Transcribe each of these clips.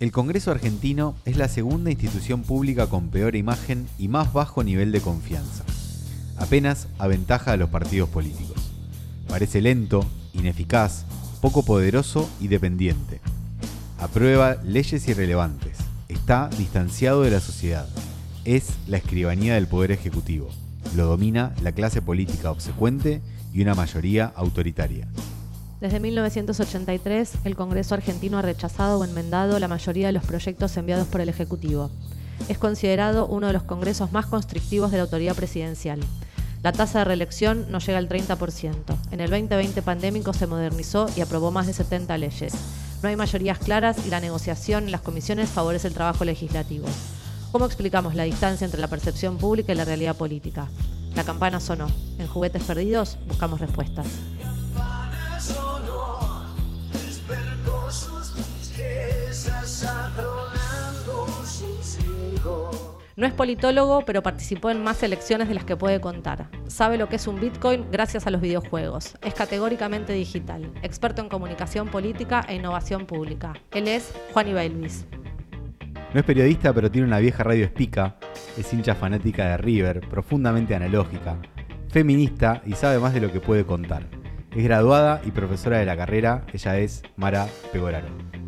El Congreso argentino es la segunda institución pública con peor imagen y más bajo nivel de confianza. Apenas aventaja a los partidos políticos. Parece lento, ineficaz, poco poderoso y dependiente. Aprueba leyes irrelevantes. Está distanciado de la sociedad. Es la escribanía del Poder Ejecutivo. Lo domina la clase política obsecuente y una mayoría autoritaria. Desde 1983, el Congreso argentino ha rechazado o enmendado la mayoría de los proyectos enviados por el Ejecutivo. Es considerado uno de los congresos más constrictivos de la autoridad presidencial. La tasa de reelección no llega al 30%. En el 2020 pandémico se modernizó y aprobó más de 70 leyes. No hay mayorías claras y la negociación en las comisiones favorece el trabajo legislativo. ¿Cómo explicamos la distancia entre la percepción pública y la realidad política? La campana sonó. En Juguetes Perdidos buscamos respuestas. No es politólogo, pero participó en más elecciones de las que puede contar. Sabe lo que es un Bitcoin gracias a los videojuegos. Es categóricamente digital, experto en comunicación política e innovación pública. Él es Juan Ibailuis. No es periodista, pero tiene una vieja radio espica. Es hincha fanática de River, profundamente analógica. Feminista y sabe más de lo que puede contar. Es graduada y profesora de la carrera. Ella es Mara Pegoraro.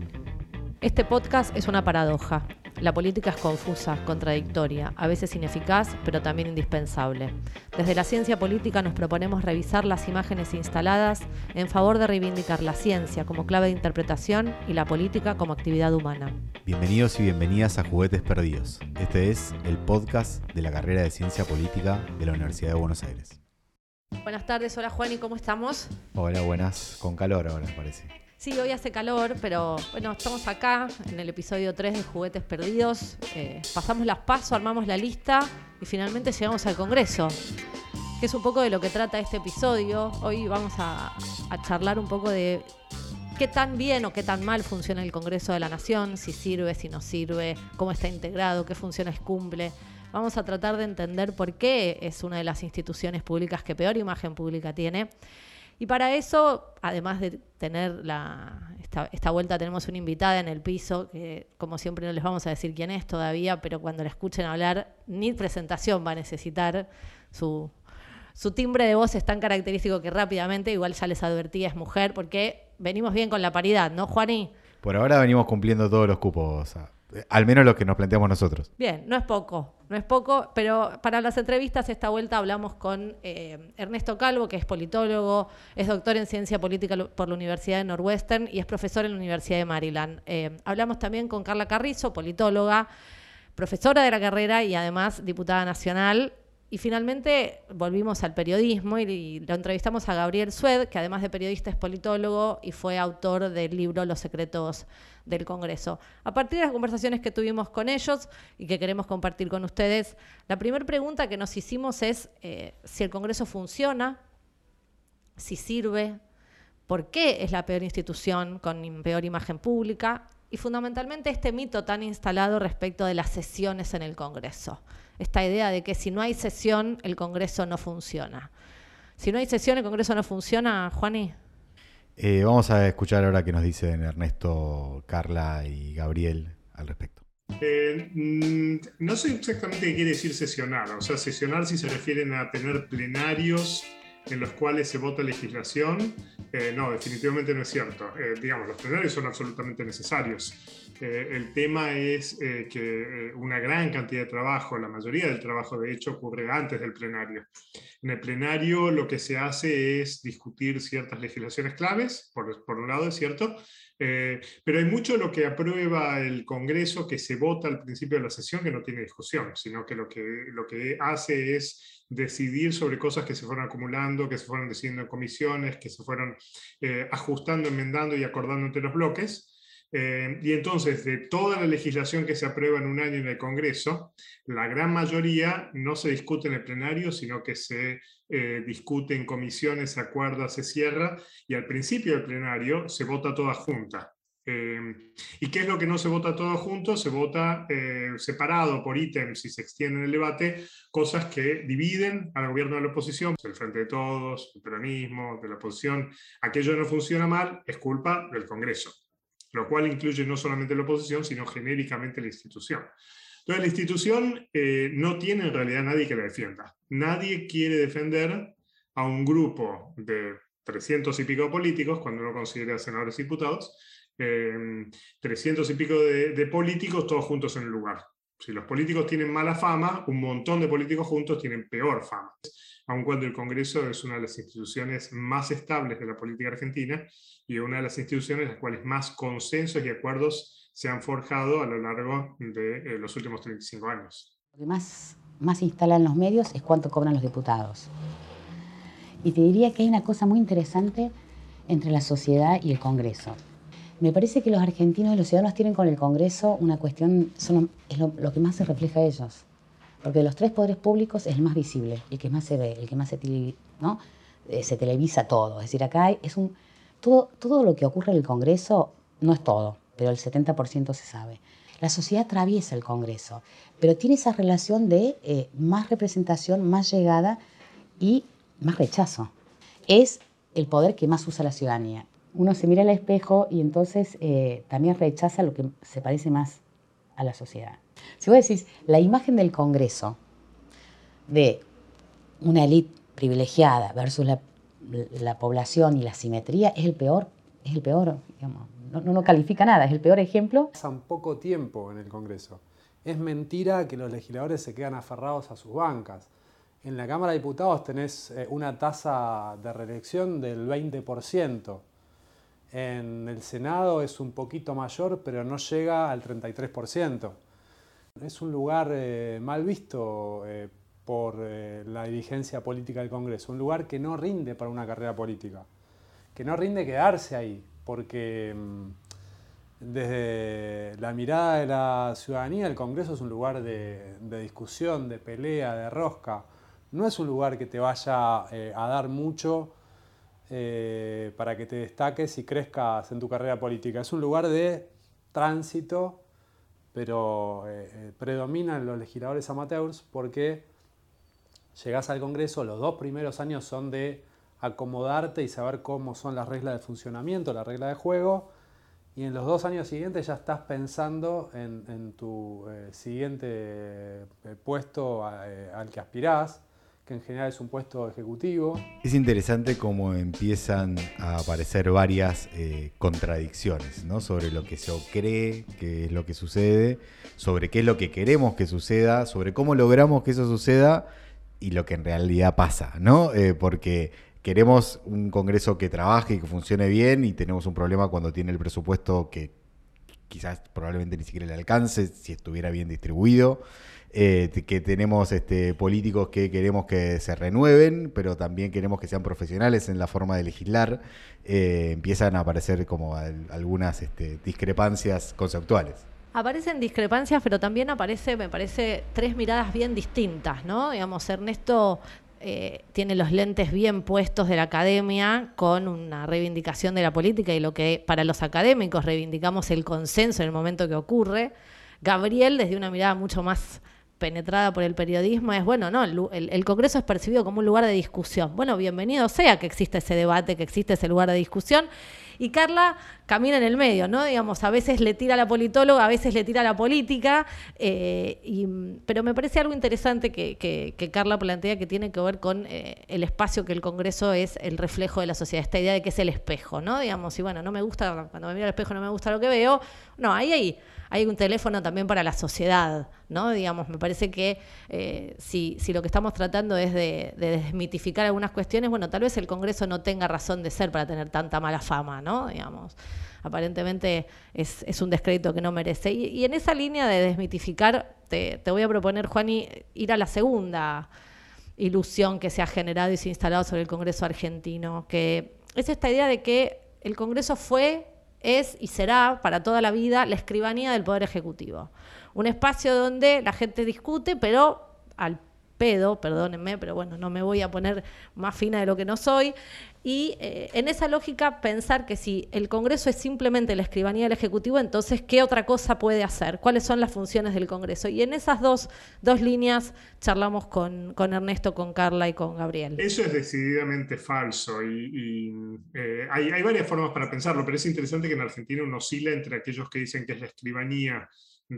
Este podcast es una paradoja. La política es confusa, contradictoria, a veces ineficaz, pero también indispensable. Desde la ciencia política nos proponemos revisar las imágenes instaladas en favor de reivindicar la ciencia como clave de interpretación y la política como actividad humana. Bienvenidos y bienvenidas a Juguetes Perdidos. Este es el podcast de la carrera de Ciencia Política de la Universidad de Buenos Aires. Buenas tardes, hola Juan, ¿y cómo estamos? Hola, buenas. Con calor ahora, parece. Sí, hoy hace calor, pero bueno, estamos acá en el episodio 3 de Juguetes Perdidos. Eh, pasamos las pasos, armamos la lista y finalmente llegamos al Congreso, que es un poco de lo que trata este episodio. Hoy vamos a, a charlar un poco de qué tan bien o qué tan mal funciona el Congreso de la Nación, si sirve, si no sirve, cómo está integrado, qué funciones cumple. Vamos a tratar de entender por qué es una de las instituciones públicas que peor imagen pública tiene. Y para eso, además de tener la, esta, vuelta, tenemos una invitada en el piso, que como siempre no les vamos a decir quién es todavía, pero cuando la escuchen hablar, ni presentación va a necesitar. Su, su timbre de voz es tan característico que rápidamente, igual ya les advertí, es mujer, porque venimos bien con la paridad, ¿no, Juani? Por ahora venimos cumpliendo todos los cupos. Al menos lo que nos planteamos nosotros. Bien, no es poco, no es poco, pero para las entrevistas esta vuelta hablamos con eh, Ernesto Calvo, que es politólogo, es doctor en ciencia política por la Universidad de Northwestern y es profesor en la Universidad de Maryland. Eh, hablamos también con Carla Carrizo, politóloga, profesora de la carrera y además diputada nacional. Y finalmente volvimos al periodismo y, lo entrevistamos a Gabriel Sued, que además de periodista es politólogo y fue autor del libro Los secretos del Congreso. A partir de las conversaciones que tuvimos con ellos y que queremos compartir con ustedes, la primera pregunta que nos hicimos es eh, si el Congreso funciona, si sirve, por qué es la peor institución con peor imagen pública y fundamentalmente este mito tan instalado respecto de las sesiones en el Congreso. Esta idea de que si no hay sesión, el Congreso no funciona. Si no hay sesión, el Congreso no funciona, Juani. Eh, vamos a escuchar ahora qué nos dicen Ernesto, Carla y Gabriel al respecto. Eh, mm, no sé exactamente qué quiere decir sesionar. O sea, sesionar si se refieren a tener plenarios en los cuales se vota legislación. Eh, no, definitivamente no es cierto. digamos, los plenarios son absolutamente necesarios. el tema es que una gran cantidad de trabajo, la mayoría del trabajo de hecho ocurre antes del plenario. En el plenario lo que se hace es discutir ciertas legislaciones claves, por un lado es cierto, eh, pero hay mucho lo que aprueba el Congreso que se vota al principio de la sesión que no tiene discusión, sino que lo que, lo que hace es decidir sobre cosas que se fueron acumulando, que se fueron decidiendo en comisiones, que se fueron eh, ajustando, enmendando y acordando entre los bloques. Eh, y entonces, de toda la legislación que se aprueba en un año en el Congreso, la gran mayoría no se discute en el plenario, sino que se eh, discute en comisiones, se acuerda, se cierra, y al principio del plenario se vota toda junta. Eh, ¿Y qué es lo que no se vota todo junto? Se vota separado por ítems y se extiende en el debate cosas que dividen al gobierno de la oposición, el Frente de Todos, el peronismo, de la oposición. Aquello no funciona mal, es culpa del Congreso. Lo cual incluye no solamente la oposición, sino genéricamente la institución. Entonces, la institución eh, no tiene en realidad nadie que la defienda. Nadie quiere defender a un grupo de 300 y pico políticos, cuando uno considera senadores y diputados, 300 y pico de, políticos todos juntos en el lugar. Si los políticos tienen mala fama, un montón de políticos juntos tienen peor fama. Aun cuando el Congreso es una de las instituciones más estables de la política argentina y una de las instituciones en las cuales más consensos y acuerdos se han forjado a lo largo de eh, los últimos 35 años. Lo que más, más instalan los medios es cuánto cobran los diputados. Y te diría que hay una cosa muy interesante entre la sociedad y el Congreso. Me parece que los argentinos y los ciudadanos tienen con el Congreso una cuestión, son, es lo, que más se refleja a ellos. Porque de los tres poderes públicos es el más visible, el que más se ve, el que más se. Eh, televisa todo. Es decir, acá es un, todo, todo lo que ocurre en el Congreso no es todo, pero el 70% se sabe. La sociedad atraviesa el Congreso, pero tiene esa relación de eh, más representación, más llegada y más rechazo. Es el poder que más usa la ciudadanía. Uno se mira al espejo y entonces eh, también rechaza lo que se parece más a la sociedad. Si vos decís, la imagen del Congreso de una élite privilegiada versus la, población y la simetría es el peor, es el peor, digamos, no, no, califica nada, es el peor ejemplo. Pasan poco tiempo en el Congreso. Es mentira que los legisladores se quedan aferrados a sus bancas. En la Cámara de Diputados tenés eh, una tasa de reelección del 20%. En el Senado es un poquito mayor, pero no llega al 33%. Es un lugar eh, mal visto eh, por la dirigencia política del Congreso, un lugar que no rinde para una carrera política, que no rinde quedarse ahí, porque mm, desde la mirada de la ciudadanía el Congreso es un lugar de discusión, de pelea, de rosca no es un lugar que te vaya eh, a dar mucho eh, para que te destaques y crezcas en tu carrera política. Es un lugar de tránsito, pero eh, predominan los legisladores amateurs porque llegás al Congreso, los dos primeros años son de acomodarte y saber cómo son las reglas de funcionamiento, la regla de juego, y en los dos años siguientes ya estás pensando en, tu siguiente puesto al que aspirás que en general es un puesto ejecutivo. Es interesante cómo empiezan a aparecer varias eh, contradicciones ¿no? sobre lo que se cree que es lo que sucede, sobre qué es lo que queremos que suceda, sobre cómo logramos que eso suceda y lo que en realidad pasa, ¿no? Eh, porque queremos un Congreso que trabaje y que funcione bien y tenemos un problema cuando tiene el presupuesto que quizás probablemente ni siquiera le alcance si estuviera bien distribuido. Eh, que tenemos este, políticos que queremos que se renueven, pero también queremos que sean profesionales en la forma de legislar, eh, empiezan a aparecer como algunas este, discrepancias conceptuales. Aparecen discrepancias, pero también aparece, me parece, tres miradas bien distintas, ¿no? Digamos, Ernesto eh, tiene los lentes bien puestos de la academia con una reivindicación de la política y lo que para los académicos reivindicamos el consenso en el momento que ocurre. Gabriel desde una mirada mucho más penetrada por el periodismo es, bueno, no, el, Congreso es percibido como un lugar de discusión. Bueno, bienvenido sea que existe ese debate, que existe ese lugar de discusión. Y Carla camina en el medio, ¿no? Digamos, a veces le tira a la politóloga, a veces le tira a la política, eh, pero me parece algo interesante que, Carla plantea que tiene que ver con eh, el espacio que el Congreso es el reflejo de la sociedad, esta idea de que es el espejo, ¿no? Digamos, y bueno, no me gusta, cuando me miro al espejo no me gusta lo que veo, no, ahí hay hay un teléfono también para la sociedad, ¿no? Digamos, me parece que eh, si, lo que estamos tratando es de, desmitificar algunas cuestiones, bueno, tal vez el Congreso no tenga razón de ser para tener tanta mala fama, ¿no? Digamos, aparentemente es, un descrédito que no merece. Y, en esa línea de desmitificar, te, te voy a proponer, Juani, ir a la segunda ilusión que se ha generado y se ha instalado sobre el Congreso argentino, que es esta idea de que el Congreso fue es y será para toda la vida la escribanía del Poder Ejecutivo. Un espacio donde la gente discute, pero al pedo, perdónenme, pero bueno, no me voy a poner más fina de lo que no soy, Y eh, en esa lógica pensar que si el Congreso es simplemente la escribanía del Ejecutivo, entonces, ¿qué otra cosa puede hacer? ¿Cuáles son las funciones del Congreso? Y en esas dos, dos líneas charlamos con, con Ernesto, con Carla y con Gabriel. Eso es decididamente falso y, eh, hay, hay varias formas para pensarlo, pero es interesante que en Argentina uno oscila entre aquellos que dicen que es la escribanía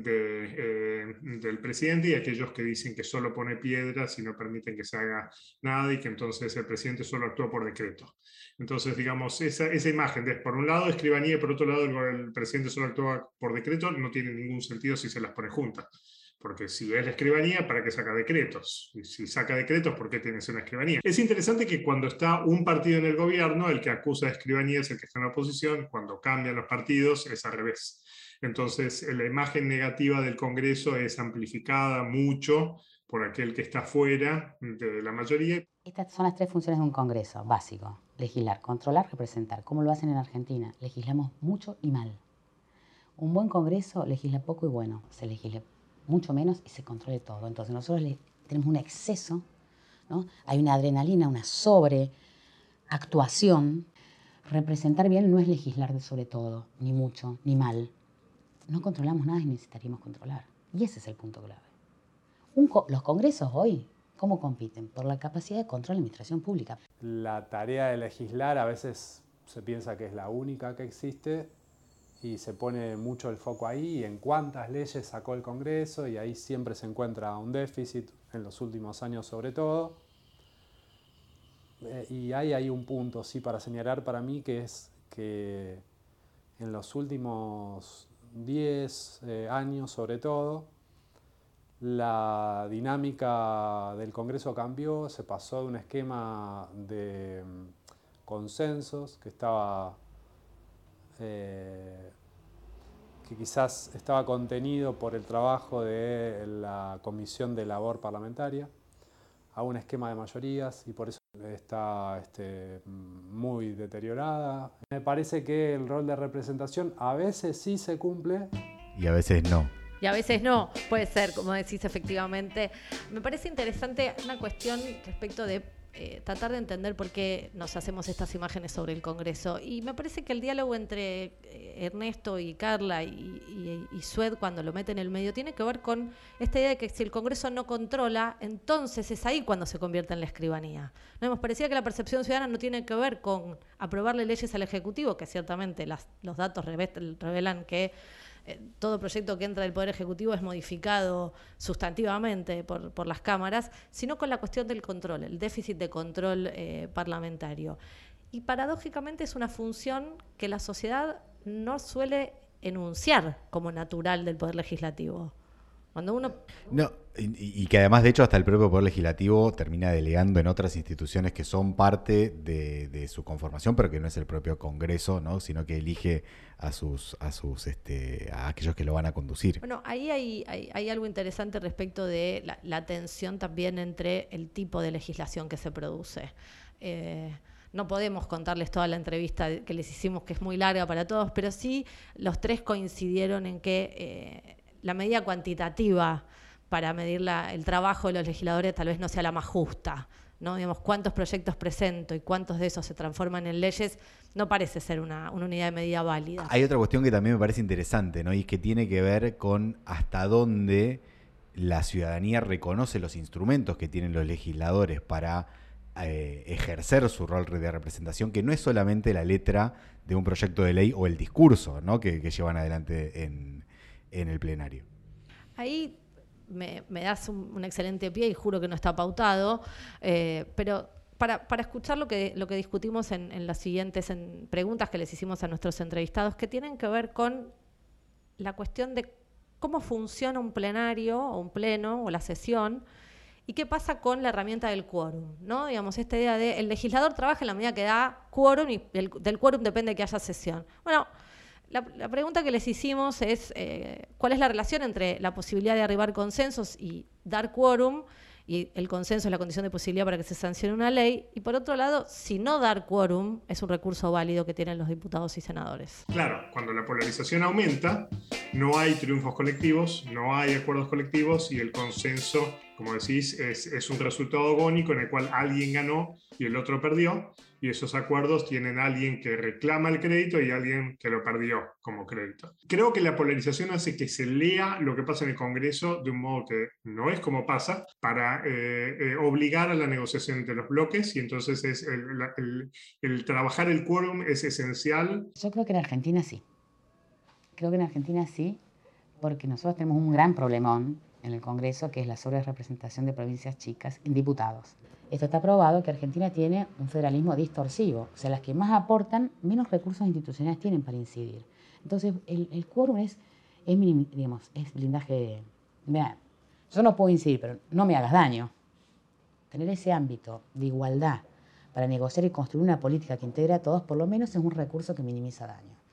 eh, del presidente y aquellos que dicen que solo pone piedras y no permiten que se haga nada y que entonces el presidente solo actúa por decreto. Entonces, digamos, esa, esa imagen de, por un lado, escribanía y por otro lado, el, presidente solo actúa por decreto, no tiene ningún sentido si se las pone juntas. Porque si es la escribanía, ¿para qué saca decretos? Y si saca decretos, ¿por qué tienes una escribanía? Es interesante que cuando está un partido en el gobierno, el que acusa de escribanía es el que está en la oposición, cuando cambian los partidos es al revés. Entonces, la imagen negativa del Congreso es amplificada mucho por aquel que está fuera de la mayoría. Estas son las tres funciones de un Congreso básico. Legislar, controlar, representar. ¿Cómo lo hacen en Argentina? Legislamos mucho y mal. Un buen Congreso legisla poco y bueno. Se legisla mucho menos y se controle todo. Entonces nosotros tenemos un exceso, ¿no? hay una adrenalina, una sobreactuación. Representar bien no es legislar sobre todo, ni mucho, ni mal no controlamos nada y necesitaríamos controlar. Y ese es el punto clave. los congresos hoy, ¿cómo compiten? Por la capacidad de control de administración pública. La tarea de legislar a veces se piensa que es la única que existe y se pone mucho el foco ahí en cuántas leyes sacó el Congreso y ahí siempre se encuentra un déficit, en los últimos años sobre todo. Eh, y hay un punto, sí, para señalar para mí, que es que en los últimos 10 eh, años sobre todo, la dinámica del Congreso cambió, se pasó de un esquema de mm, consensos que estaba, eh, que quizás estaba contenido por el trabajo de la Comisión de Labor Parlamentaria, a un esquema de mayorías y por eso está este, muy deteriorada. Me parece que el rol de representación a veces sí se cumple. Y a veces no. Y a veces no, puede ser, como decís efectivamente. Me parece interesante una cuestión respecto de eh, tratar de entender por qué nos hacemos estas imágenes sobre el Congreso. Y me parece que el diálogo entre eh, Ernesto y Carla y, y, Sued, cuando lo mete en el medio, tiene que ver con esta idea de que si el Congreso no controla, entonces es ahí cuando se convierte en la escribanía. ¿No? Nos parecía que la percepción ciudadana no tiene que ver con aprobarle leyes al Ejecutivo, que ciertamente los datos revelan que eh, todo proyecto que entra del Poder Ejecutivo es modificado sustantivamente por, las cámaras, sino con la cuestión del control, el déficit de control eh, parlamentario. Y paradójicamente es una función que la sociedad no suele enunciar como natural del Poder Legislativo. Cuando uno... No, y, que además, de hecho, hasta el propio Poder Legislativo termina delegando en otras instituciones que son parte de, su conformación, pero que no es el propio Congreso, ¿no? sino que elige a sus, a sus, este, a aquellos que lo van a conducir. Bueno, ahí hay, algo interesante respecto de la, tensión también entre el tipo de legislación que se produce. Eh, no podemos contarles toda la entrevista que les hicimos, que es muy larga para todos, pero sí los tres coincidieron en que eh, la medida cuantitativa para medir el trabajo de los legisladores tal vez no sea la más justa. ¿no? Digamos, cuántos proyectos presento y cuántos de esos se transforman en leyes, no parece ser una, unidad de medida válida. Hay otra cuestión que también me parece interesante, ¿no? Y es que tiene que ver con hasta dónde la ciudadanía reconoce los instrumentos que tienen los legisladores para eh, ejercer su rol de representación, que no es solamente la letra de un proyecto de ley o el discurso ¿no? que, llevan adelante en, en el plenario. Ahí me, das un, excelente pie y juro que no está pautado, eh, pero para, escuchar lo que, lo que discutimos en, las siguientes preguntas que les hicimos a nuestros entrevistados, que tienen que ver con la cuestión de cómo funciona un plenario o un pleno o la sesión y qué pasa con la herramienta del quórum, ¿no? Digamos, esta idea de el legislador trabaja en la medida que da quórum y del quórum depende que haya sesión. Bueno, la, pregunta que les hicimos es eh, cuál es la relación entre la posibilidad de arribar consensos y dar quórum, y el consenso es la condición de posibilidad para que se sancione una ley, y por otro lado, si no dar quórum es un recurso válido que tienen los diputados y senadores. Claro, cuando la polarización aumenta, no hay triunfos colectivos, no hay acuerdos colectivos y el consenso como decís, es, un resultado agónico en el cual alguien ganó y el otro perdió, y esos acuerdos tienen alguien que reclama el crédito y alguien que lo perdió como crédito. Creo que la polarización hace que se lea lo que pasa en el Congreso de un modo que no es como pasa, para eh, eh, obligar a la negociación entre los bloques, y entonces es el, el trabajar el quórum es esencial. Yo creo que en Argentina sí. Creo que en Argentina sí, porque nosotros tenemos un gran problemón en el Congreso, que es la sobre representación de provincias chicas en diputados. Esto está probado que Argentina tiene un federalismo distorsivo, o sea, las que más aportan, menos recursos institucionales tienen para incidir. Entonces, el, quórum es, es, digamos, es blindaje. Mira, yo no puedo incidir, pero no me hagas daño. Tener ese ámbito de igualdad para negociar y construir una política que integre a todos, por lo menos es un recurso que minimiza daño.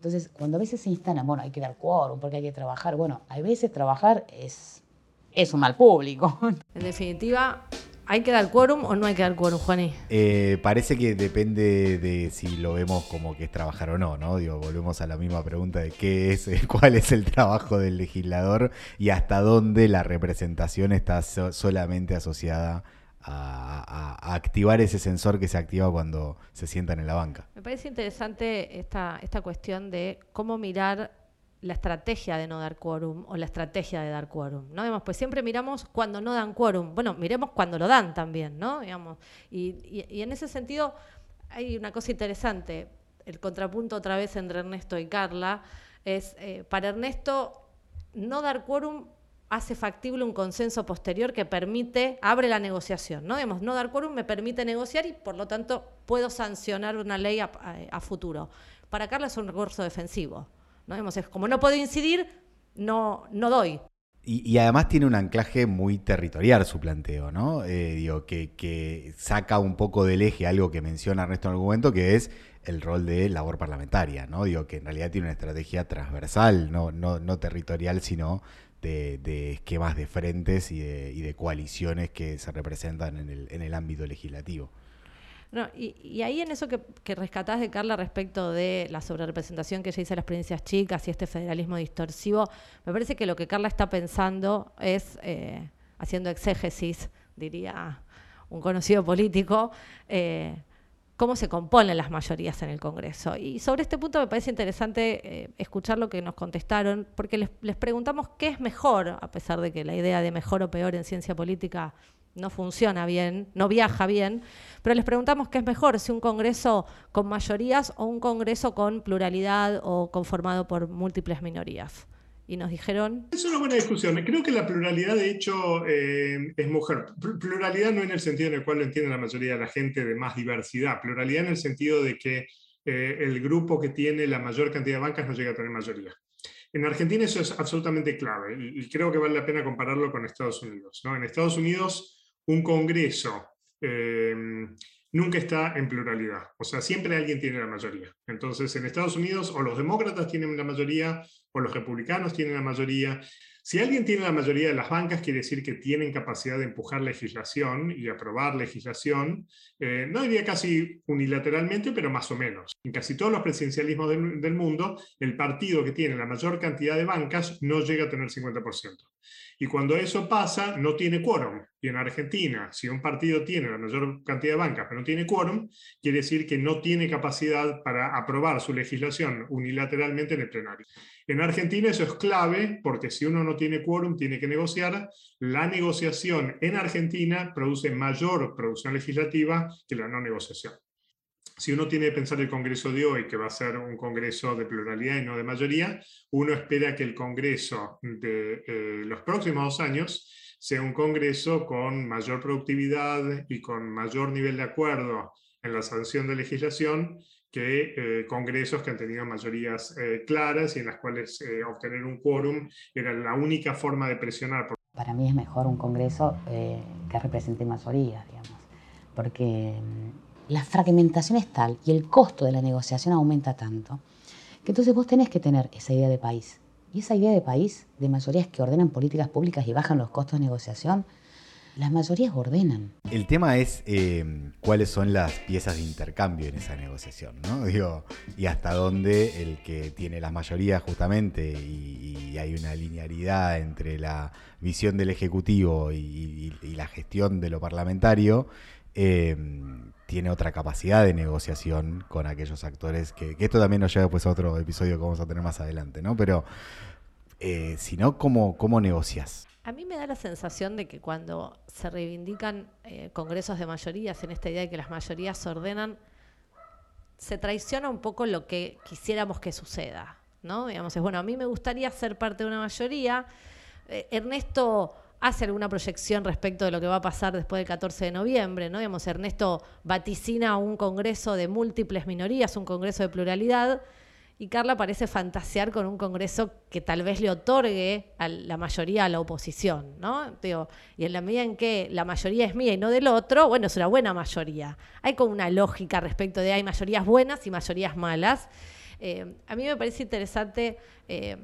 Entonces, cuando a veces se instala, bueno, hay que dar quórum porque hay que trabajar, bueno, a veces trabajar es, es un mal público. En definitiva, ¿hay que dar quórum o no hay que dar quórum, Juaní? Eh, parece que depende de si lo vemos como que es trabajar o no, ¿no? Digo, volvemos a la misma pregunta de qué es, cuál es el trabajo del legislador y hasta dónde la representación está solamente asociada a, activar ese sensor que se activa cuando se sientan en la banca. Me parece interesante esta, esta cuestión de cómo mirar la estrategia de no dar quórum o la estrategia de dar quórum, ¿no? pues siempre miramos cuando no dan quórum. Bueno, miremos cuando lo dan también, ¿no? Digamos, y, en ese sentido hay una cosa interesante. El contrapunto otra vez entre Ernesto y Carla es, eh, para Ernesto, no dar quórum hace factible un consenso posterior que permite, abre la negociación. ¿no? Digamos, no dar quórum me permite negociar y por lo tanto puedo sancionar una ley a, futuro. Para Carla es un recurso defensivo. ¿no? Es como no puedo incidir, no, no doy. Y, además tiene un anclaje muy territorial su planteo, ¿no? Eh, digo, que, que, saca un poco del eje algo que menciona Ernesto en algún momento, que es el rol de labor parlamentaria, ¿no? Digo, que en realidad tiene una estrategia transversal, no, no, no territorial, sino de, esquemas de frentes y de, coaliciones que se representan en el, ámbito legislativo. y, ahí en eso que, rescatás de Carla respecto de la sobrerepresentación que ella dice a las provincias chicas y este federalismo distorsivo, me parece que lo que Carla está pensando es, eh, haciendo exégesis, diría un conocido político, eh, cómo se componen las mayorías en el Congreso. Y sobre este punto me parece interesante eh, escuchar lo que nos contestaron, porque les, preguntamos qué es mejor, a pesar de que la idea de mejor o peor en ciencia política no funciona bien, no viaja bien, pero les preguntamos qué es mejor, si un Congreso con mayorías o un Congreso con pluralidad o conformado por múltiples minorías y nos dijeron... Es una buena discusión. Creo que la pluralidad, de hecho, eh, es mujer. Pluralidad no en el sentido en el cual lo entiende la mayoría de la gente de más diversidad. Pluralidad en el sentido de que eh, el grupo que tiene la mayor cantidad de bancas no llega a tener mayoría. En Argentina eso es absolutamente clave y, creo que vale la pena compararlo con Estados Unidos. ¿no? En Estados Unidos, un Congreso eh, nunca está en pluralidad. O sea, siempre alguien tiene la mayoría. Entonces, en Estados Unidos, o los demócratas tienen la mayoría, o los republicanos tienen la mayoría. Si alguien tiene la mayoría de las bancas, quiere decir que tienen capacidad de empujar legislación y aprobar legislación, eh, no diría casi unilateralmente, pero más o menos. En casi todos los presidencialismos del, del mundo, el partido que tiene la mayor cantidad de bancas no llega a tener 50%. Y cuando eso pasa, no tiene quórum. Y en Argentina, si un partido tiene la mayor cantidad de bancas pero no tiene quórum, quiere decir que no tiene capacidad para aprobar su legislación unilateralmente en el plenario. En Argentina eso es clave porque si uno no tiene quórum, tiene que negociar. La negociación en Argentina produce mayor producción legislativa que la no negociación si uno tiene que pensar el Congreso de hoy, que va a ser un Congreso de pluralidad y no de mayoría, uno espera que el Congreso de eh, los próximos dos años sea un Congreso con mayor productividad y con mayor nivel de acuerdo en la sanción de legislación que eh, congresos que han tenido mayorías eh, claras y en las cuales obtener un quórum era la única forma de presionar. Para mí es mejor un congreso que represente mayorías, digamos, porque mm, la fragmentación es tal y el costo de la negociación aumenta tanto, que entonces vos tenés que tener esa idea de país. Y esa idea de país, de mayorías que ordenan políticas públicas y bajan los costos de negociación, Las mayorías ordenan. El tema es eh, cuáles son las piezas de intercambio en esa negociación, ¿no? Digo, y hasta dónde el que tiene las mayorías justamente y, hay una linearidad entre la visión del Ejecutivo y, la gestión de lo parlamentario, eh, tiene otra capacidad de negociación con aquellos actores que, esto también nos lleva después a otro episodio que vamos a tener más adelante, ¿no? Pero eh, si no, ¿cómo, ¿cómo negocias? A mí me da la sensación de que cuando se reivindican eh, congresos de mayorías, en esta idea de que las mayorías ordenan, se traiciona un poco lo que quisiéramos que suceda, ¿no? Digamos, es bueno, a mí me gustaría ser parte de una mayoría. Eh, Ernesto hace alguna proyección respecto de lo que va a pasar después del 14 de noviembre, ¿no? Digamos, Ernesto vaticina un congreso de múltiples minorías, un congreso de pluralidad y Carla parece fantasear con un Congreso que tal vez le otorgue a la mayoría a la oposición, ¿no? y en la medida en que la mayoría es mía y no del otro, bueno, es una buena mayoría. Hay como una lógica respecto de hay mayorías buenas y mayorías malas. Eh, a mí me parece interesante eh,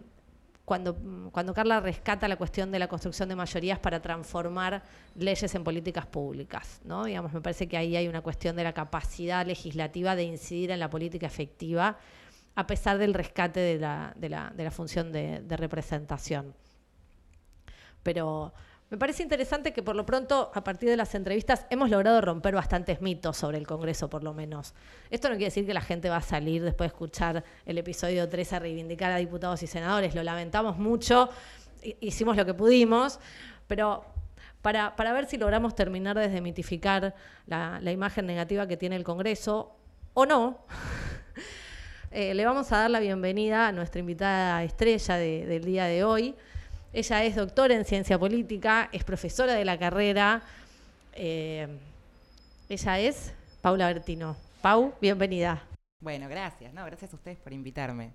cuando, cuando Carla rescata la cuestión de la construcción de mayorías para transformar leyes en políticas públicas, ¿no? Digamos, me parece que ahí hay una cuestión de la capacidad legislativa de incidir en la política efectiva a pesar del rescate de la, de la, de la función de, representación. Pero me parece interesante que por lo pronto, a partir de las entrevistas, hemos logrado romper bastantes mitos sobre el Congreso, por lo menos. Esto no quiere decir que la gente va a salir después de escuchar el episodio 3 a reivindicar a diputados y senadores. Lo lamentamos mucho, hicimos lo que pudimos, pero para, para ver si logramos terminar de desmitificar la, imagen negativa que tiene el Congreso, o no, eh, le vamos a dar la bienvenida a nuestra invitada estrella del día de hoy. Ella es doctora en ciencia política, es profesora de la carrera. Eh, ella es Paula Bertino. Pau, bienvenida. Bueno, gracias. No, gracias a ustedes por invitarme.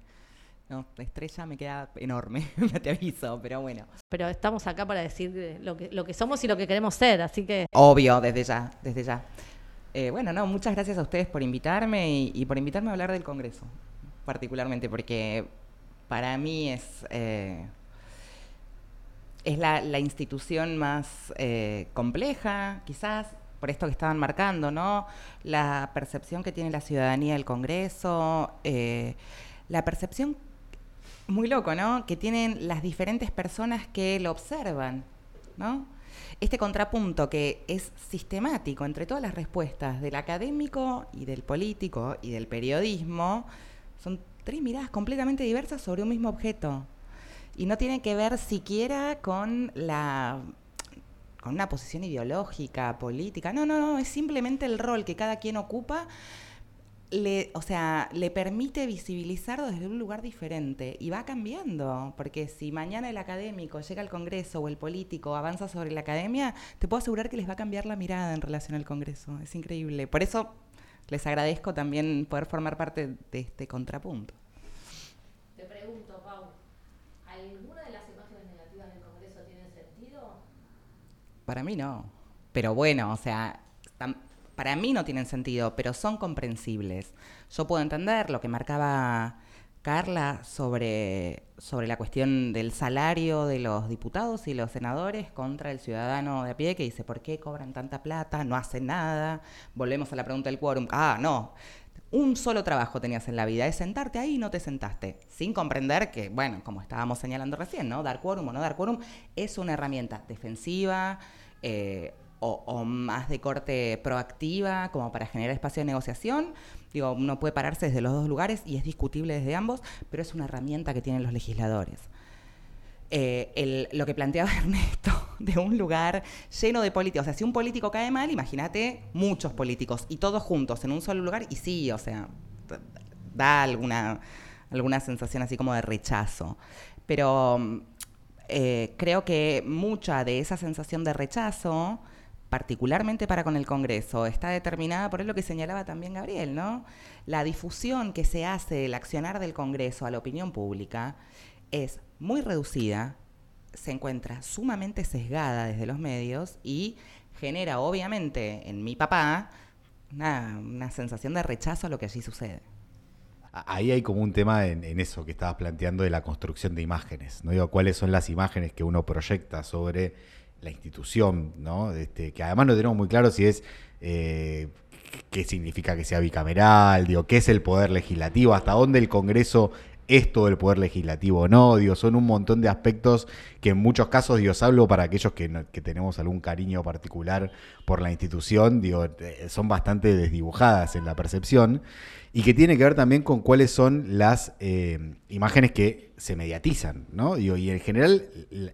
No, la estrella me queda enorme, no te aviso, pero bueno. Pero estamos acá para decir lo que, lo que somos y lo que queremos ser, así que... Obvio, desde ya, desde ya. Eh, bueno, no, muchas gracias a ustedes por invitarme y, por invitarme a hablar del Congreso particularmente, porque para mí es, eh, es la, institución más eh, compleja, quizás, por esto que estaban marcando, ¿no? La percepción que tiene la ciudadanía del Congreso, eh, la percepción, muy loco, ¿no? Que tienen las diferentes personas que lo observan, ¿no? Este contrapunto que es sistemático entre todas las respuestas del académico y del político y del periodismo, son tres miradas completamente diversas sobre un mismo objeto. Y no tiene que ver siquiera con la con una posición ideológica, política. No, no, no, es simplemente el rol que cada quien ocupa. Le, o sea, le permite visibilizar desde un lugar diferente y va cambiando, porque si mañana el académico llega al Congreso o el político avanza sobre la academia, te puedo asegurar que les va a cambiar la mirada en relación al Congreso. Es increíble. Por eso les agradezco también poder formar parte de este contrapunto. Te pregunto, Pau, ¿alguna de las imágenes negativas del Congreso tiene sentido? Para mí no. Pero bueno, o sea, para mí no tienen sentido, pero son comprensibles. Yo puedo entender lo que marcaba Carla sobre, sobre la cuestión del salario de los diputados y los senadores contra el ciudadano de a pie que dice, ¿por qué cobran tanta plata? No hacen nada. Volvemos a la pregunta del quórum. Ah, no. Un solo trabajo tenías en la vida, es sentarte ahí y no te sentaste. Sin comprender que, bueno, como estábamos señalando recién, ¿no? Dar quórum o no dar quórum es una herramienta defensiva, eh, o, más de corte proactiva, como para generar espacio de negociación. Digo, uno puede pararse desde los dos lugares y es discutible desde ambos, pero es una herramienta que tienen los legisladores. Eh, lo que planteaba Ernesto, de un lugar lleno de políticos. O sea, si un político cae mal, imagínate muchos políticos y todos juntos en un solo lugar, y sí, o sea, da alguna, alguna sensación así como de rechazo. Pero eh, creo que mucha de esa sensación de rechazo particularmente para con el Congreso, está determinada por lo que señalaba también Gabriel, ¿no? La difusión que se hace del accionar del Congreso a la opinión pública es muy reducida, se encuentra sumamente sesgada desde los medios y genera, obviamente, en mi papá, una, sensación de rechazo a lo que allí sucede. Ahí hay como un tema en, eso que estabas planteando de la construcción de imágenes. ¿no? Digo, cuáles son las imágenes que uno proyecta sobre la institución, ¿no? Este, que además no tenemos muy claro si es eh, qué significa que sea bicameral, digo, qué es el poder legislativo, hasta dónde el Congreso es todo el poder legislativo o no, digo, son un montón de aspectos que en muchos casos, digo, salvo para aquellos que, tenemos algún cariño particular por la institución, digo, eh, son bastante desdibujadas en la percepción y que tiene que ver también con cuáles son las eh, imágenes que se mediatizan, ¿no? Digo, y en general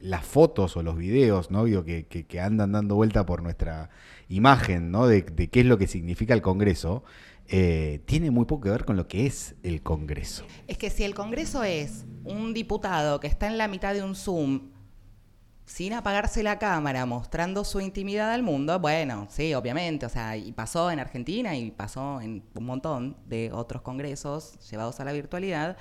las fotos o los videos, ¿no? Digo, que, andan dando vuelta por nuestra imagen, ¿no? De, qué es lo que significa el Congreso, eh, tiene muy poco que ver con lo que es el Congreso. Es que si el Congreso es un diputado que está en la mitad de un Zoom sin apagarse la cámara, mostrando su intimidad al mundo, bueno, sí, obviamente, o sea, y pasó en Argentina y pasó en un montón de otros congresos llevados a la virtualidad,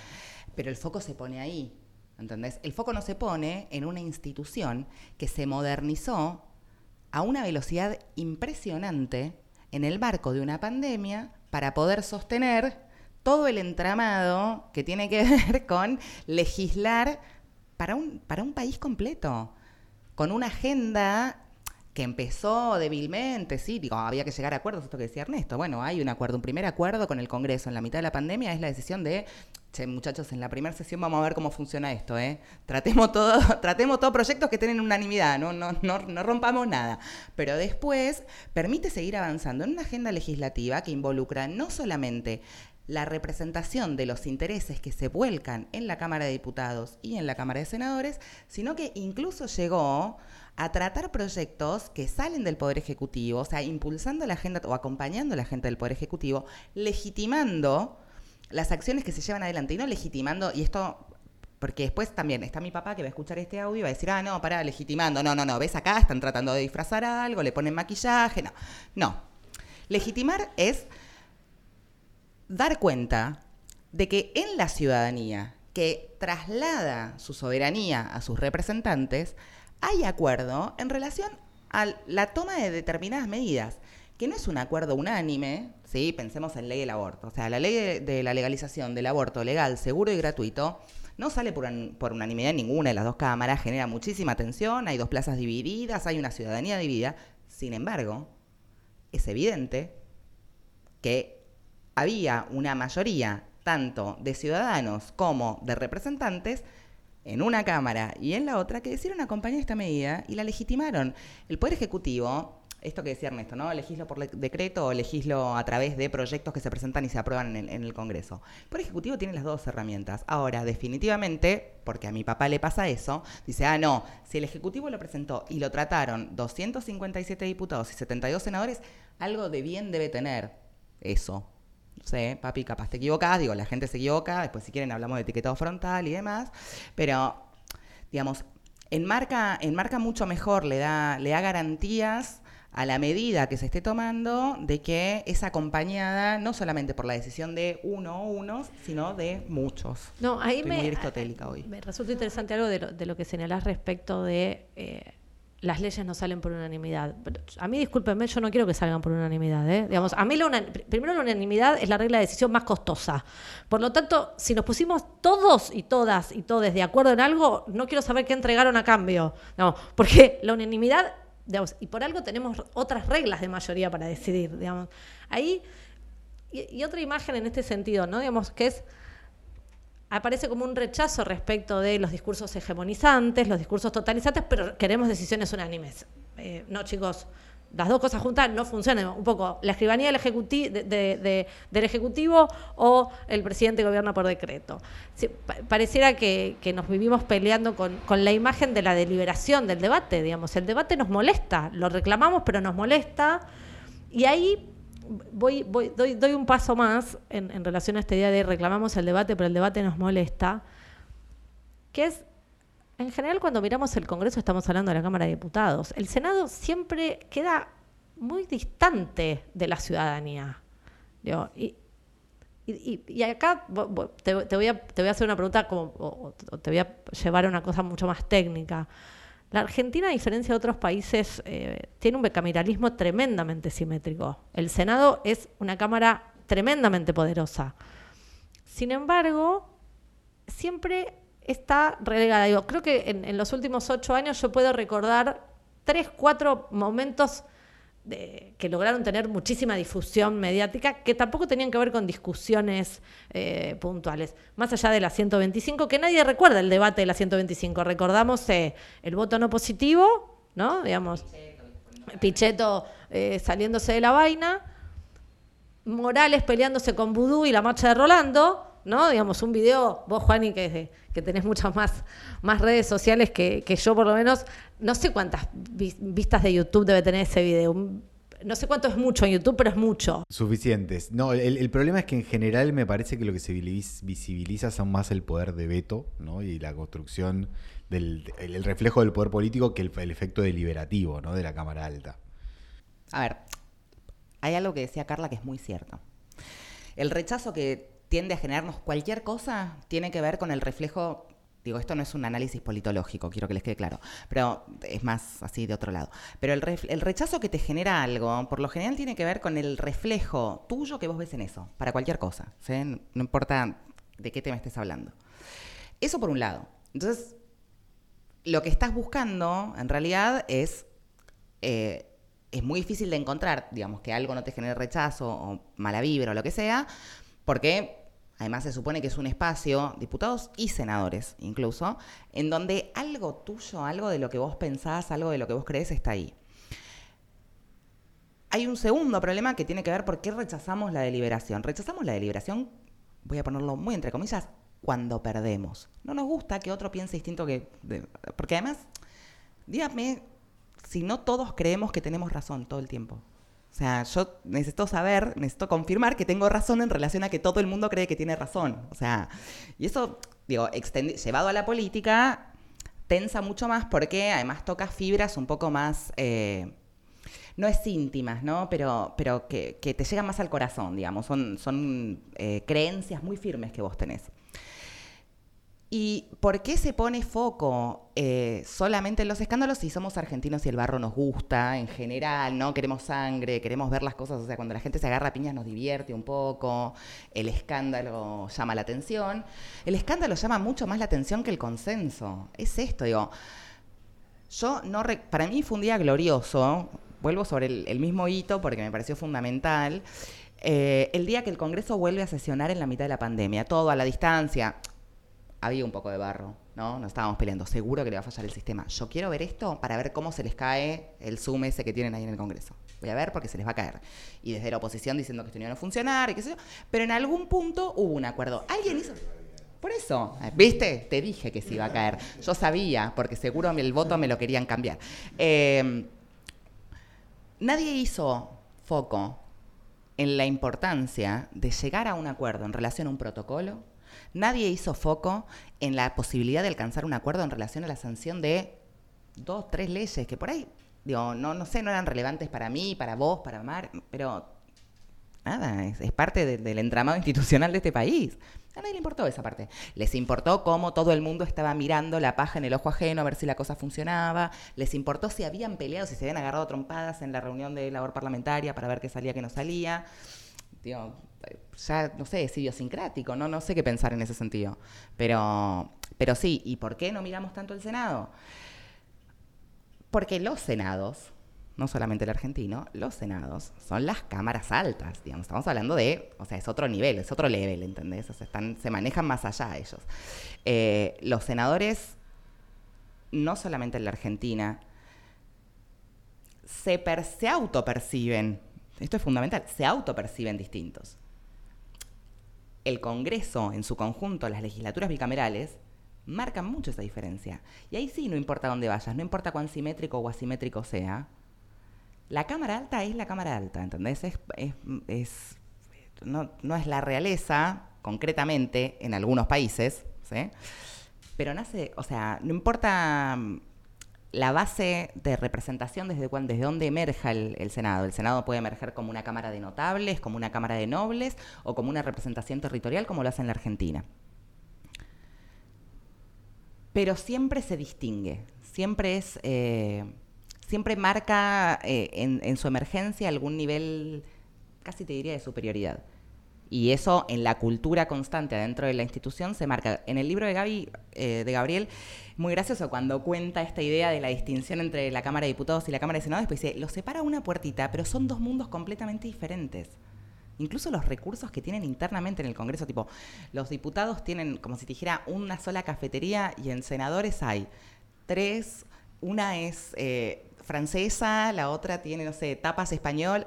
pero el foco se pone ahí, ¿entendés? El foco no se pone en una institución que se modernizó a una velocidad impresionante en el barco de una pandemia para poder sostener todo el entramado que tiene que ver con legislar para un, para un país completo, con una agenda que empezó débilmente, sí, digo, había que llegar a acuerdos, esto que decía Ernesto. Bueno, hay un acuerdo, un primer acuerdo con el Congreso en la mitad de la pandemia es la decisión de, che, muchachos, en la primera sesión vamos a ver cómo funciona esto, ¿eh? Tratemos todo, tratemos todos proyectos que tienen unanimidad, ¿no? No, no, no rompamos nada. Pero después permite seguir avanzando en una agenda legislativa que involucra no solamente la representación de los intereses que se vuelcan en la Cámara de Diputados y en la Cámara de Senadores, sino que incluso llegó a tratar proyectos que salen del Poder Ejecutivo, o sea, impulsando la agenda o acompañando la agenda del Poder Ejecutivo, legitimando las acciones que se llevan adelante y no legitimando, y esto porque después también está mi papá que va a escuchar este audio y va a decir, ah, no, para legitimando. No, no, no, ves acá, están tratando de disfrazar algo, le ponen maquillaje. No, no. Legitimar es dar cuenta de que en la ciudadanía que traslada su soberanía a sus representantes, hay acuerdo en relación a la toma de determinadas medidas, que no es un acuerdo unánime, ¿sí? pensemos en ley del aborto, o sea, la ley de, la legalización del aborto legal, seguro y gratuito, no sale por, unanimidad ninguna de las dos cámaras, genera muchísima tensión, hay dos plazas divididas, hay una ciudadanía dividida. Sin embargo, es evidente que había una mayoría tanto de ciudadanos como de representantes en una Cámara y en la otra que decidieron acompañar esta medida y la legitimaron. El Poder Ejecutivo, esto que decía Ernesto, ¿no? Legislo por decreto o legislo a través de proyectos que se presentan y se aprueban en el, Congreso. El Poder Ejecutivo tiene las dos herramientas. Ahora, definitivamente, porque a mi papá le pasa eso, dice, ah, no, si el Ejecutivo lo presentó y lo trataron 257 diputados y 72 senadores, algo de bien debe tener eso sé, papi, capaz te equivocas, digo, la gente se equivoca, después si quieren hablamos de etiquetado frontal y demás, pero, digamos, enmarca, enmarca mucho mejor, le da, le da garantías a la medida que se esté tomando de que es acompañada no solamente por la decisión de uno o unos, sino de muchos. No, ahí me, muy aristotélica hoy. Me resulta interesante algo de lo, de lo que señalás respecto de eh, las leyes no salen por unanimidad. A mí, discúlpenme, yo no quiero que salgan por unanimidad. ¿eh? Digamos, a mí, la primero, la unanimidad es la regla de decisión más costosa. Por lo tanto, si nos pusimos todos y todas y todos de acuerdo en algo, no quiero saber qué entregaron a cambio. porque la unanimidad, digamos, y por algo tenemos otras reglas de mayoría para decidir. Digamos. Ahí, y, y otra imagen en este sentido, ¿no? digamos, que es aparece como un rechazo respecto de los discursos hegemonizantes, los discursos totalizantes, pero queremos decisiones unánimes. Eh, no, chicos, las dos cosas juntas no funcionan. Un poco la escribanía del, Ejecutivo o el presidente gobierna por decreto. pareciera que, nos vivimos peleando con, con, la imagen de la deliberación, del debate, digamos. El debate nos molesta, lo reclamamos, pero nos molesta. Y ahí voy, voy, doy, doy, un paso más en, relación a esta idea de reclamamos el debate, pero el debate nos molesta, que es, en general cuando miramos el Congreso estamos hablando de la Cámara de Diputados. El Senado siempre queda muy distante de la ciudadanía. y, y, acá te, voy a, te voy a hacer una pregunta como, o te voy a llevar a una cosa mucho más técnica. La Argentina, a diferencia de otros países, eh, tiene un bicameralismo tremendamente simétrico. El Senado es una Cámara tremendamente poderosa. Sin embargo, siempre está relegada. creo que en, los últimos ocho años yo puedo recordar tres, cuatro momentos que lograron tener muchísima difusión mediática, que tampoco tenían que ver con discusiones eh, puntuales. Más allá de la 125, que nadie recuerda el debate de la 125. Recordamos eh, el voto no positivo, ¿no? Digamos, Pichetto eh, saliéndose de la vaina, Morales peleándose con Vudú y la marcha de Rolando, ¿no? Digamos, un video, vos, Juani, que, que tenés muchas más, más redes sociales que, yo, por lo menos, no sé cuántas vistas de YouTube debe tener ese video. No sé cuánto es mucho en YouTube, pero es mucho. Suficientes. No, el, problema es que en general me parece que lo que se visibiliza son más el poder de veto, ¿no? Y la construcción del el, reflejo del poder político que el, el, efecto deliberativo, ¿no? De la Cámara Alta. A ver, hay algo que decía Carla que es muy cierto. El rechazo que tiende a generarnos cualquier cosa tiene que ver con el reflejo Digo, esto no es un análisis politológico, quiero que les quede claro, pero es más así de otro lado. Pero el, rechazo que te genera algo, por lo general tiene que ver con el reflejo tuyo que vos ves en eso, para cualquier cosa, no importa de qué tema estés hablando. Eso por un lado. Entonces, lo que estás buscando en realidad es, eh, es muy difícil de encontrar, digamos, que algo no te genere rechazo o mala vibra o lo que sea, porque además se supone que es un espacio, diputados y senadores incluso, en donde algo tuyo, algo de lo que vos pensás, algo de lo que vos crees está ahí. Hay un segundo problema que tiene que ver por qué rechazamos la deliberación. Rechazamos la deliberación, voy a ponerlo muy entre comillas, cuando perdemos. No nos gusta que otro piense distinto que... porque además, dígame si no todos creemos que tenemos razón todo el tiempo. O sea, yo necesito saber, necesito confirmar que tengo razón en relación a que todo el mundo cree que tiene razón. O sea, y eso, digo, llevado a la política, tensa mucho más porque además toca fibras un poco más, eh, no es íntimas, ¿no? Pero, pero que, te llegan más al corazón, digamos. Son, son eh, creencias muy firmes que vos tenés. ¿Y por qué se pone foco eh, solamente en los escándalos si somos argentinos y el barro nos gusta en general, ¿no? Queremos sangre, queremos ver las cosas, o sea, cuando la gente se agarra a piñas nos divierte un poco, el escándalo llama la atención. El escándalo llama mucho más la atención que el consenso. Es esto, digo. Yo no. para mí fue un día glorioso, vuelvo sobre el, mismo hito porque me pareció fundamental. Eh, el día que el Congreso vuelve a sesionar en la mitad de la pandemia, todo a la distancia había un poco de barro, ¿no? Nos estábamos peleando. Seguro que le va a fallar el sistema. Yo quiero ver esto para ver cómo se les cae el Zoom ese que tienen ahí en el Congreso. Voy a ver porque se les va a caer. Y desde la oposición diciendo que esto no iba a funcionar y qué sé yo. Pero en algún punto hubo un acuerdo. Alguien hizo... Por eso, ¿viste? Te dije que se iba a caer. Yo sabía, porque seguro el voto me lo querían cambiar. Em, nadie hizo foco en la importancia de llegar a un acuerdo en relación a un protocolo Nadie hizo foco en la posibilidad de alcanzar un acuerdo en relación a la sanción de dos, tres leyes que por ahí, digo, no, no sé, no eran relevantes para mí, para vos, para Mar, pero nada, es, parte del entramado institucional de este país. A nadie le importó esa parte. Les importó cómo todo el mundo estaba mirando la paja en el ojo ajeno a ver si la cosa funcionaba. Les importó si habían peleado, si se habían agarrado trompadas en la reunión de labor parlamentaria para ver qué salía, qué no salía. Digo, ya no sé, es idiosincrático, ¿no? no sé qué pensar en ese sentido. Pero, pero sí, ¿y por qué no miramos tanto el Senado? Porque los senados, no solamente el argentino, los senados son las cámaras altas, digamos, estamos hablando de, o sea, es otro nivel, es otro level, ¿entendés? O sea, se manejan más allá ellos. Eh, los senadores, no solamente en la Argentina, se, per, se autoperciben, esto es fundamental, se autoperciben distintos el Congreso en su conjunto, las legislaturas bicamerales, marcan mucho esa diferencia. Y ahí sí, no importa dónde vayas, no importa cuán simétrico o asimétrico sea, la Cámara Alta es la Cámara Alta, ¿entendés? Es, no, no, es la realeza, concretamente, en algunos países, ¿sí? Pero nace, o sea, no importa la base de representación desde, desde dónde emerja el, Senado. El Senado puede emerger como una Cámara de Notables, como una Cámara de Nobles o como una representación territorial como lo hace en la Argentina. Pero siempre se distingue, siempre es, eh, siempre marca eh, en, en su emergencia algún nivel, casi te diría, de superioridad. Y eso en la cultura constante adentro de la institución se marca. En el libro de, Gaby, eh, de Gabriel, muy gracioso cuando cuenta esta idea de la distinción entre la Cámara de Diputados y la Cámara de Senadores, pues dice, los separa una puertita, pero son dos mundos completamente diferentes. Incluso los recursos que tienen internamente en el Congreso, tipo, los diputados tienen, como si dijera, una sola cafetería y en senadores hay tres, una es eh, francesa, la otra tiene, no sé, tapas español.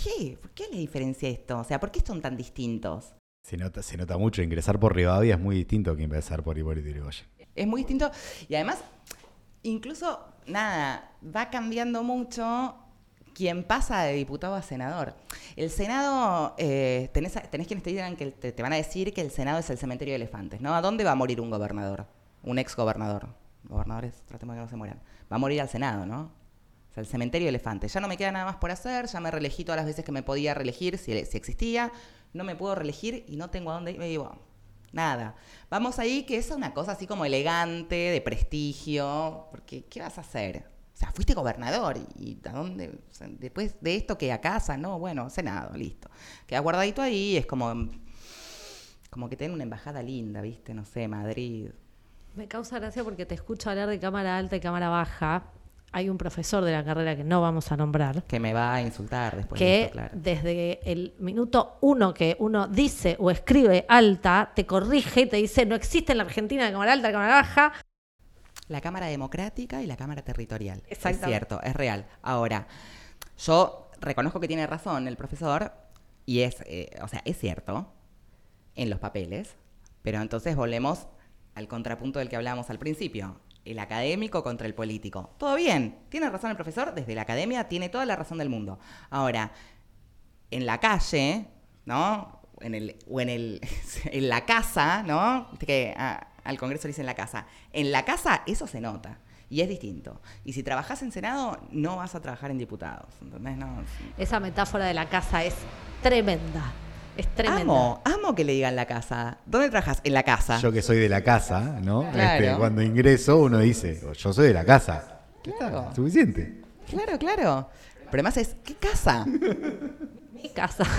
¿Por qué? ¿Por qué le diferencia esto? O sea, ¿por qué son tan distintos? Se nota, se nota mucho, ingresar por Rivadavia es muy distinto que ingresar por Hipólito Yrigoyen. Es muy distinto y además, incluso, nada, va cambiando mucho quien pasa de diputado a senador. El Senado, eh, tenés, tenés quienes te digan que te, te, van a decir que el Senado es el cementerio de elefantes, ¿no? ¿A dónde va a morir un gobernador? Un ex gobernador. Gobernadores, tratemos de que no se mueran. Va a morir al Senado, ¿no? O sea, el cementerio de elefantes. Ya no me queda nada más por hacer, ya me reelegí todas las veces que me podía reelegir, si, existía. No me puedo reelegir y no tengo a dónde ir. Me digo, nada. Vamos ahí, que es una cosa así como elegante, de prestigio, porque ¿qué vas a hacer? O sea, fuiste gobernador y ¿a dónde? Después de esto, que a casa, no, bueno, Senado, listo. Queda guardadito ahí, es como, como que tiene una embajada linda, ¿viste? No sé, Madrid. Me causa gracia porque te escucho hablar de cámara alta y cámara baja. Hay un profesor de la carrera que no vamos a nombrar. Que me va a insultar después. Que de esto, claro. desde el minuto uno que uno dice o escribe alta, te corrige y te dice no existe en la Argentina la cámara alta, la cámara baja. La Cámara Democrática y la Cámara Territorial. Es Exactamente. cierto, es real. Ahora, yo reconozco que tiene razón el profesor, y es, eh, o sea, es cierto en los papeles, pero entonces volvemos al contrapunto del que hablábamos al principio. El académico contra el político. Todo bien, tiene razón el profesor, desde la academia tiene toda la razón del mundo. Ahora, en la calle, ¿no? En el, o en, el, en la casa, ¿no? Que al Congreso le dicen la casa. En la casa eso se nota. Y es distinto. Y si trabajas en Senado, no vas a trabajar en diputados. No. Esa metáfora de la casa es tremenda. Es. Amo, amo que le digan la casa. ¿Dónde trabajas? En la casa. Yo que soy de la casa, ¿no? Claro. Este, cuando ingreso uno dice, yo soy de la casa. Está, Claro. suficiente. Claro, claro. Pero además es, ¿qué casa? Mi casa.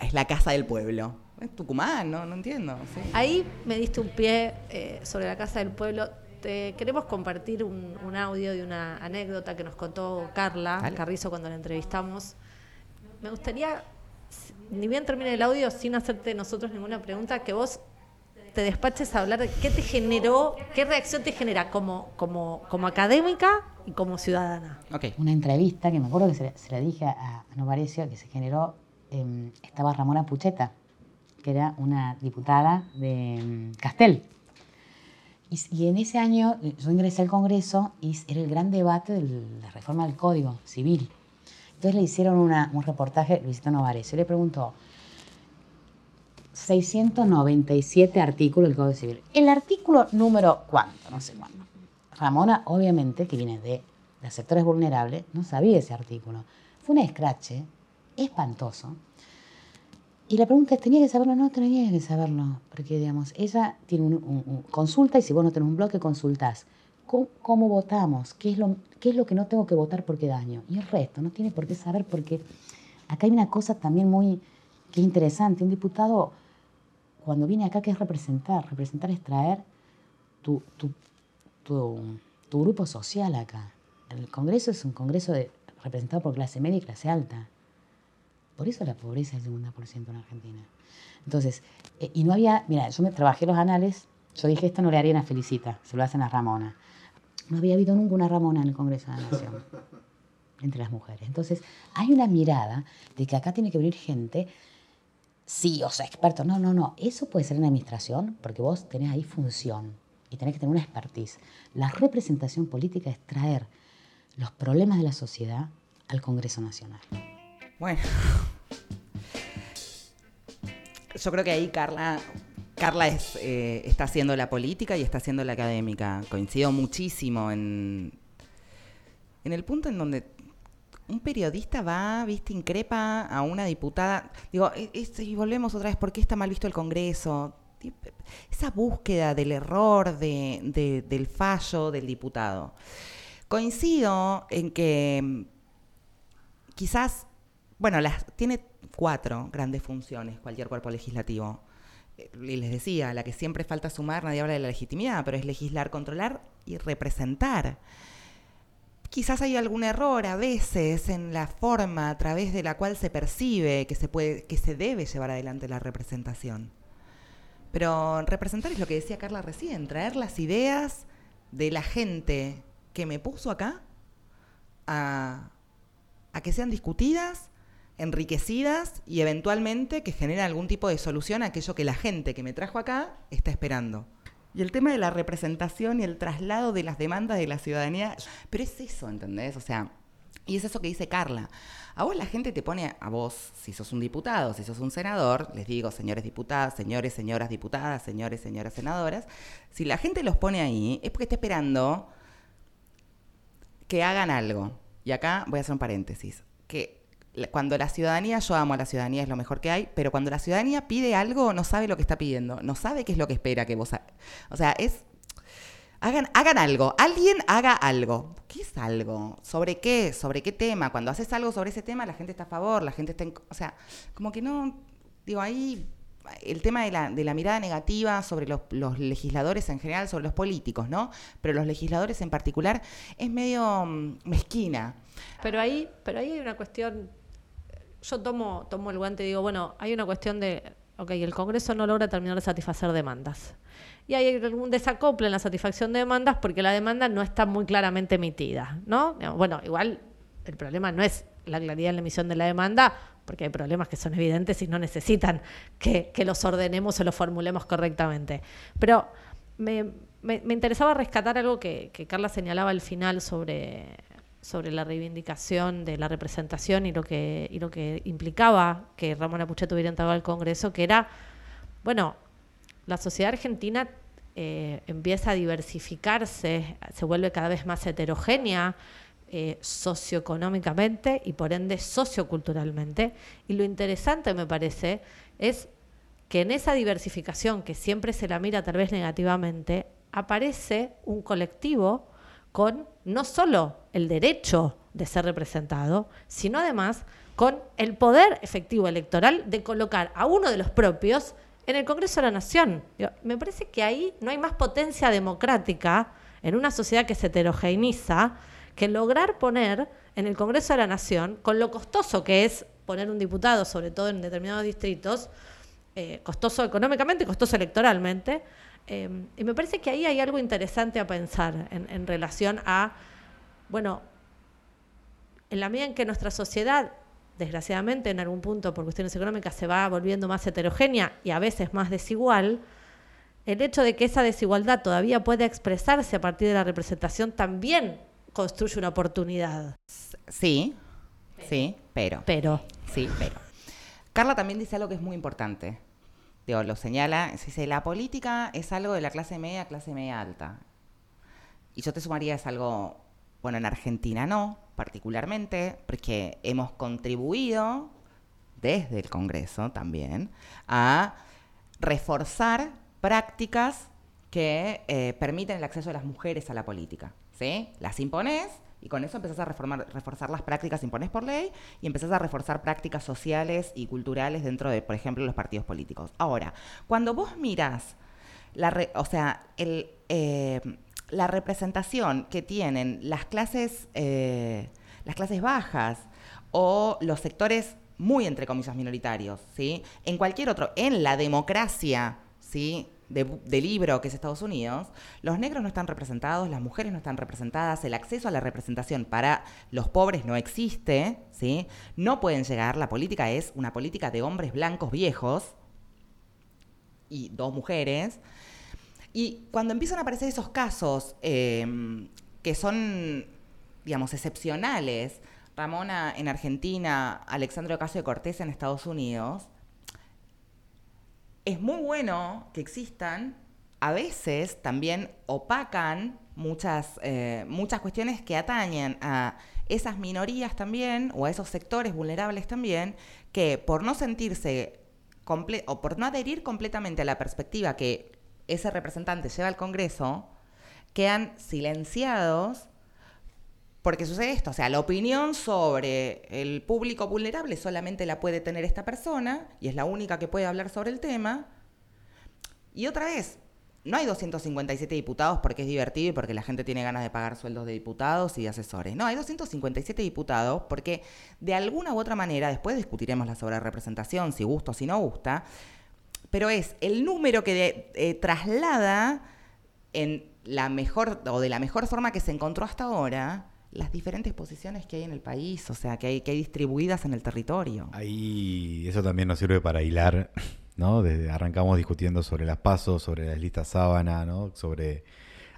Es la casa del pueblo. Es Tucumán, no, no entiendo. sí. Ahí me diste un pie eh, sobre la Casa del Pueblo. Te queremos compartir un, un audio de una anécdota que nos contó Carla Dale. Carrizo cuando la entrevistamos. Me gustaría, ni bien termine el audio, sin hacerte nosotros ninguna pregunta, que vos te despaches a hablar de qué te generó, qué reacción te genera como, como, como académica y como ciudadana. Ok. Una entrevista que me acuerdo que se, la- se la dije a, a Novarecio, que se generó, em, estaba Ramona Pucheta, que era una diputada de em, Castel. Y, y en ese año eh, yo ingresé al Congreso y era el gran debate de la reforma del Código Civil. Entonces le hicieron un reportaje, Luisito Novarecio, le preguntó, 697 artículos del Código Civil. El artículo número cuánto, no sé cuándo. Ramona, obviamente, que viene de los sectores vulnerables, no sabía ese artículo. Fue un escrache espantoso. Y la pregunta es, ¿tenía que saberlo? No, tenía que saberlo. Porque, digamos, ella tiene un- un- consulta y si vos no tenés un bloque, consultás. ¿Cómo, votamos? ¿Qué es, lo, ¿Qué es lo que no tengo que votar porque daño? Y el resto, no tiene por qué saber porque acá hay una cosa también muy interesante. Un diputado, cuando viene acá, ¿qué es representar? Representar es traer tu, tu, tu, grupo social acá. El Congreso es un Congreso representado por clase media y clase alta. Por eso la pobreza es del 1% en Argentina. Entonces, eh, y no había, mira, yo me trabajé los anales, yo dije, esto no le harían a Felicita, se lo hacen a Ramona. No había habido nunca una Ramona en el Congreso de la Nación, entre las mujeres. Entonces, hay una mirada de que acá tiene que venir gente, sí, o sea, expertos. No, no, no, eso puede ser en administración, porque vos tenés ahí función y tenés que tener una expertise. La representación política es traer los problemas de la sociedad al Congreso Nacional. Bueno. Yo creo que ahí Carla, Carla eh, está haciendo la política y está haciendo la académica. Coincido muchísimo en, en el punto en donde un periodista va, viste, increpa a una diputada. Digo, e- y volvemos otra vez, ¿por qué está mal visto el Congreso? Esa búsqueda del error, de- de- del fallo del diputado. Coincido en que mm, quizás bueno, las, tiene cuatro grandes funciones cualquier cuerpo legislativo. Y les decía, la que siempre falta sumar, nadie habla de la legitimidad, pero es legislar, controlar y representar. Quizás hay algún error a veces en la forma a través de la cual se percibe que se puede, que se debe llevar adelante la representación. Pero representar es lo que decía Carla recién, traer las ideas de la gente que me puso acá a, a que sean discutidas, enriquecidas y eventualmente que generen algún tipo de solución a aquello que la gente que me trajo acá está esperando. Y el tema de la representación y el traslado de las demandas de la ciudadanía, pero es eso, ¿entendés? O sea, y es eso que dice Carla. A vos la gente te pone, a vos, si sos un diputado, si sos un senador, les digo, señores diputados, señores, señoras diputadas, señores, señoras senadoras, si la gente los pone ahí, es porque está esperando que hagan algo. Y acá voy a hacer un paréntesis. Que cuando la ciudadanía, yo amo a la ciudadanía, es lo mejor que hay, pero cuando la ciudadanía pide algo, no sabe lo que está pidiendo, no sabe qué es lo que espera que vos... ha- O sea, es... Hagan, hagan algo, alguien haga algo. ¿Qué es algo? ¿Sobre qué? ¿Sobre qué tema? Cuando haces algo sobre ese tema, la gente está a favor, la gente está en... O sea, como que no... Digo, ahí el tema de la, de la mirada negativa sobre los, los legisladores en general, sobre los políticos, ¿no? Pero los legisladores en particular es medio mm, mezquina. Pero ahí, pero ahí hay una cuestión, yo tomo, tomo el guante y digo, bueno, hay una cuestión de, ok, el Congreso no logra terminar de satisfacer demandas. Y hay algún desacople en la satisfacción de demandas porque la demanda no está muy claramente emitida, ¿no? Bueno, igual el problema no es la claridad en la emisión de la demanda, porque hay problemas que son evidentes y no necesitan que, que los ordenemos o los formulemos correctamente. Pero me, me- me interesaba rescatar algo que, que Carla señalaba al final sobre, sobre la reivindicación de la representación y lo que, y lo que implicaba que Ramón Apuchet hubiera entrado al Congreso, que era, bueno, la sociedad argentina eh, empieza a diversificarse, se vuelve cada vez más heterogénea eh, socioeconómicamente y por ende socioculturalmente. Y lo interesante, me parece, es que en esa diversificación que siempre se la mira tal vez negativamente, aparece un colectivo con no solo el derecho de ser representado, sino además con el poder efectivo electoral de colocar a uno de los propios en el Congreso de la Nación. Me parece que ahí no hay más potencia democrática en una sociedad que se heterogeneiza que lograr poner en el Congreso de la Nación, con lo costoso que es poner un diputado, sobre todo en determinados distritos, eh, costoso económicamente costoso electoralmente. Eh, y me parece que ahí hay algo interesante a pensar en, en relación a, bueno, en la medida en que nuestra sociedad, desgraciadamente en algún punto por cuestiones económicas, se va volviendo más heterogénea y a veces más desigual, el hecho de que esa desigualdad todavía pueda expresarse a partir de la representación también construye una oportunidad. Sí, sí, pero. Pero, Sí, pero. Carla también dice algo que es muy importante. Digo, lo señala, dice, la política es algo de la clase media, clase media alta. Y yo te sumaría, es algo, bueno, en Argentina no, particularmente, porque hemos contribuido desde el Congreso también a reforzar prácticas que eh, permiten el acceso de las mujeres a la política. ¿sí? Las impones y con eso empezás a reforzar las prácticas, impones por ley y empezás a reforzar prácticas sociales y culturales dentro de, por ejemplo, los partidos políticos. Ahora, cuando vos mirás, la o sea, eh, la representación que tienen las clases, eh, las clases bajas o los sectores muy, entre comillas, minoritarios, ¿sí? En cualquier otro, en la democracia, ¿sí? De, libro que es Estados Unidos, los negros no están representados, las mujeres no están representadas, el acceso a la representación para los pobres no existe, ¿sí? No pueden llegar, la política es una política de hombres blancos viejos y dos mujeres, y cuando empiezan a aparecer esos casos eh, que son, digamos, excepcionales, Ramona en Argentina, Alexandro Ocasio de Cortés en Estados Unidos, es muy bueno que existan, a veces también opacan muchas, eh, muchas cuestiones que atañen a esas minorías también, o a esos sectores vulnerables también, que por no sentirse o por no adherir completamente a la perspectiva que ese representante lleva al Congreso, quedan silenciados Porque sucede esto, o sea, la opinión sobre el público vulnerable solamente la puede tener esta persona y es la única que puede hablar sobre el tema. Y otra vez, no hay 257 diputados porque es divertido y porque la gente tiene ganas de pagar sueldos de diputados y de asesores. No, hay 257 diputados porque de alguna u otra manera, después discutiremos la sobrerepresentación, si gusta o si no gusta, pero es el número que eh, traslada en la mejor o de la mejor forma que se encontró hasta ahora las diferentes posiciones que hay en el país, o sea, que hay, que hay distribuidas en el territorio. Ahí eso también nos sirve para hilar, ¿no? Desde, arrancamos discutiendo sobre las pasos, sobre las listas sábana, ¿no? Sobre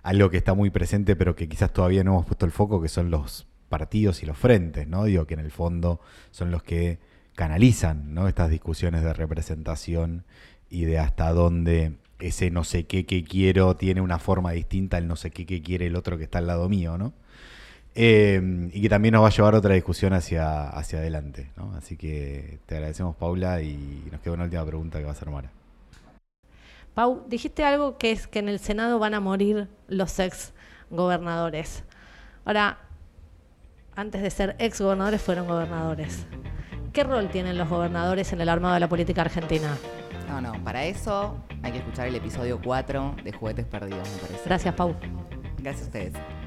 algo que está muy presente, pero que quizás todavía no hemos puesto el foco, que son los partidos y los frentes, ¿no? Digo que en el fondo son los que canalizan, ¿no? Estas discusiones de representación y de hasta dónde ese no sé qué que quiero tiene una forma distinta al no sé qué que quiere el otro que está al lado mío, ¿no? Eh, y que también nos va a llevar otra discusión hacia, hacia adelante. ¿no? Así que te agradecemos, Paula, y nos queda una última pregunta que va a ser Mara. Pau, dijiste algo que es que en el Senado van a morir los ex gobernadores. Ahora, antes de ser ex gobernadores fueron gobernadores. ¿Qué rol tienen los gobernadores en el armado de la política argentina? No, no, para eso hay que escuchar el episodio 4 de Juguetes Perdidos, me parece. Gracias, Pau. Gracias a ustedes.